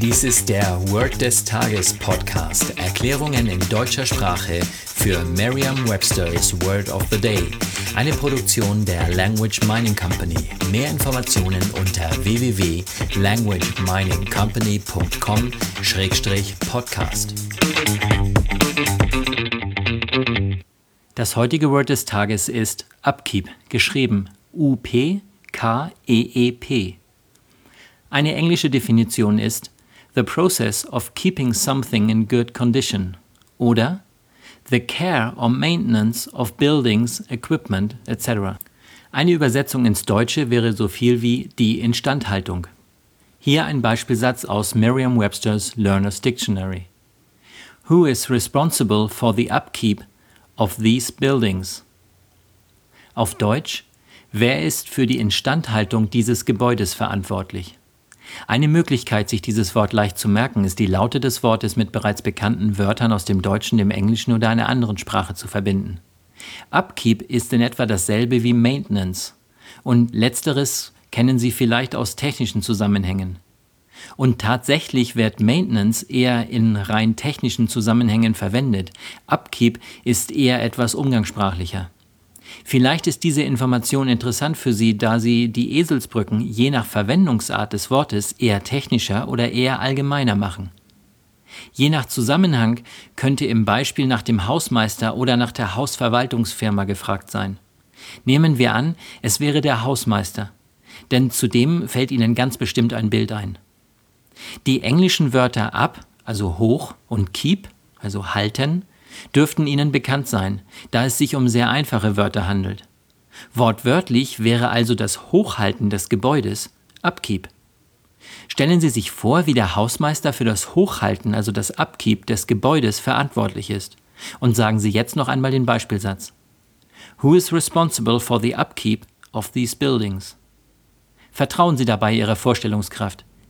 Dies ist der Word des Tages Podcast. Erklärungen in deutscher Sprache für Merriam-Webster's Word of the Day. Eine Produktion der Language Mining Company. Mehr Informationen unter www.languageminingcompany.com-podcast. Das heutige Word des Tages ist Upkeep, geschrieben U-P-K-E-E-P. Eine englische Definition ist the process of keeping something in good condition oder the care or maintenance of buildings, equipment etc. Eine Übersetzung ins Deutsche wäre so viel wie die Instandhaltung. Hier ein Beispielsatz aus Merriam-Webster's Learner's Dictionary. Who is responsible for the upkeep of these buildings? Auf Deutsch, wer ist für die Instandhaltung dieses Gebäudes verantwortlich? Eine Möglichkeit, sich dieses Wort leicht zu merken, ist die Laute des Wortes mit bereits bekannten Wörtern aus dem Deutschen, dem Englischen oder einer anderen Sprache zu verbinden. Upkeep ist in etwa dasselbe wie Maintenance. Und letzteres kennen Sie vielleicht aus technischen Zusammenhängen. Und tatsächlich wird Maintenance eher in rein technischen Zusammenhängen verwendet. Upkeep ist eher etwas umgangssprachlicher. Vielleicht ist diese Information interessant für Sie, da Sie die Eselsbrücken je nach Verwendungsart des Wortes eher technischer oder eher allgemeiner machen. Je nach Zusammenhang könnte im Beispiel nach dem Hausmeister oder nach der Hausverwaltungsfirma gefragt sein. Nehmen wir an, es wäre der Hausmeister, denn zudem fällt Ihnen ganz bestimmt ein Bild ein. Die englischen Wörter up, also hoch, und keep, also halten, dürften Ihnen bekannt sein, da es sich um sehr einfache Wörter handelt. Wortwörtlich wäre also das Hochhalten des Gebäudes Upkeep. Stellen Sie sich vor, wie der Hausmeister für das Hochhalten, also das Upkeep des Gebäudes verantwortlich ist. Und sagen Sie jetzt noch einmal den Beispielsatz. Who is responsible for the upkeep of these buildings? Vertrauen Sie dabei Ihrer Vorstellungskraft.